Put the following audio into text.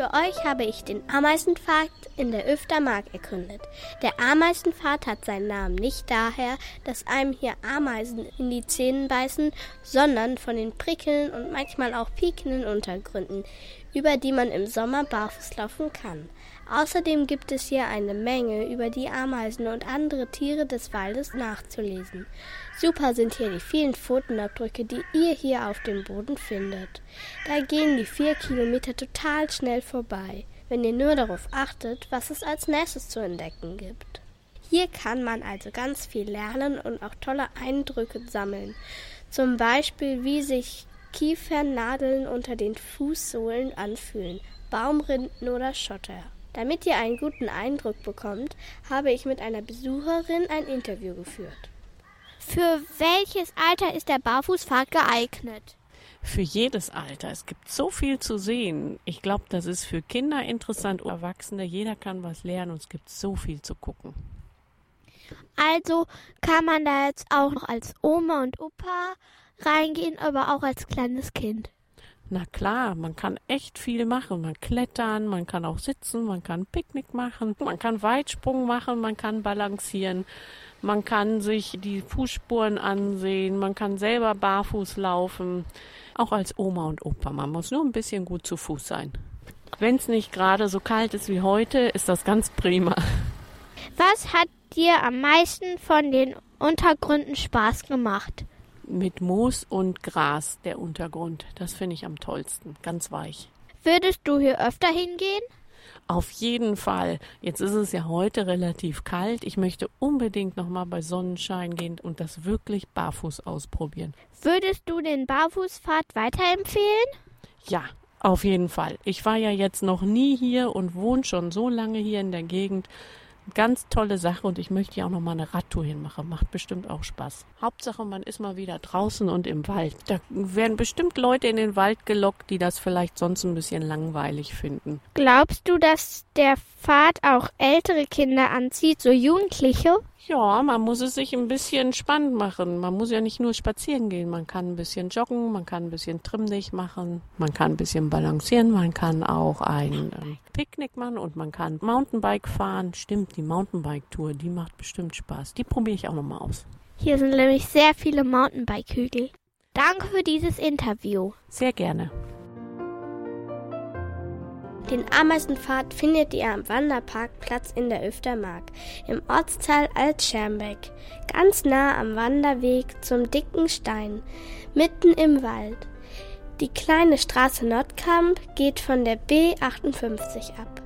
Für euch habe ich den Ameisenpfad in der Öftermark erkundet. Der Ameisenpfad hat seinen Namen nicht daher, dass einem hier Ameisen in die Zähne beißen, sondern von den prickelnden und manchmal auch piekenden Untergründen, über die man im Sommer barfuß laufen kann. Außerdem gibt es hier eine Menge über die Ameisen und andere Tiere des Waldes nachzulesen. Super sind hier die vielen Pfotenabdrücke, die ihr hier auf dem Boden findet. Da gehen die vier Kilometer total schnell vorbei, wenn ihr nur darauf achtet, was es als nächstes zu entdecken gibt. Hier kann man also ganz viel lernen und auch tolle Eindrücke sammeln. Zum Beispiel, wie sich Kiefernadeln unter den Fußsohlen anfühlen, Baumrinden oder Schotter. Damit ihr einen guten Eindruck bekommt, habe ich mit einer Besucherin ein Interview geführt. Für welches Alter ist der Barfußpfad geeignet? Für jedes Alter. Es gibt so viel zu sehen. Ich glaube, das ist für Kinder interessant, Erwachsene. Jeder kann was lernen und es gibt so viel zu gucken. Also kann man da jetzt auch noch als Oma und Opa reingehen, aber auch als kleines Kind. Na klar, man kann echt viel machen. Man klettern, man kann auch sitzen, man kann Picknick machen, man kann Weitsprung machen, man kann balancieren, man kann sich die Fußspuren ansehen, man kann selber barfuß laufen. Auch als Oma und Opa. Man muss nur ein bisschen gut zu Fuß sein. Wenn es nicht gerade so kalt ist wie heute, ist das ganz prima. Was hat dir am meisten von den Untergründen Spaß gemacht? Mit Moos und Gras der Untergrund. Das finde ich am tollsten, ganz weich. Würdest du hier öfter hingehen? Auf jeden Fall. Jetzt ist es ja heute relativ kalt. Ich möchte unbedingt noch mal bei Sonnenschein gehen und das wirklich barfuß ausprobieren. Würdest du den Barfußpfad weiterempfehlen? Ja, auf jeden Fall. Ich war ja jetzt noch nie hier und wohne schon so lange hier in der Gegend ganz tolle Sache und ich möchte ja auch noch mal eine Radtour hinmachen. Macht bestimmt auch Spaß. Hauptsache, man ist mal wieder draußen und im Wald. Da werden bestimmt Leute in den Wald gelockt, die das vielleicht sonst ein bisschen langweilig finden. Glaubst du, dass der Pfad auch ältere Kinder anzieht, so Jugendliche? Ja, man muss es sich ein bisschen spannend machen. Man muss ja nicht nur spazieren gehen. Man kann ein bisschen joggen, man kann ein bisschen trimmdig machen, man kann ein bisschen balancieren, man kann auch ein ähm, Picknick machen und man kann Mountainbike fahren. Stimmt, die Mountainbike-Tour, die macht bestimmt Spaß. Die probiere ich auch nochmal aus. Hier sind nämlich sehr viele Mountainbike-Hügel. Danke für dieses Interview. Sehr gerne. Den Ameisenpfad findet ihr am Wanderparkplatz in der Öftermark im Ortsteil Altschermbeck, ganz nah am Wanderweg zum dicken Stein, mitten im Wald. Die kleine Straße Nordkamp geht von der B58 ab.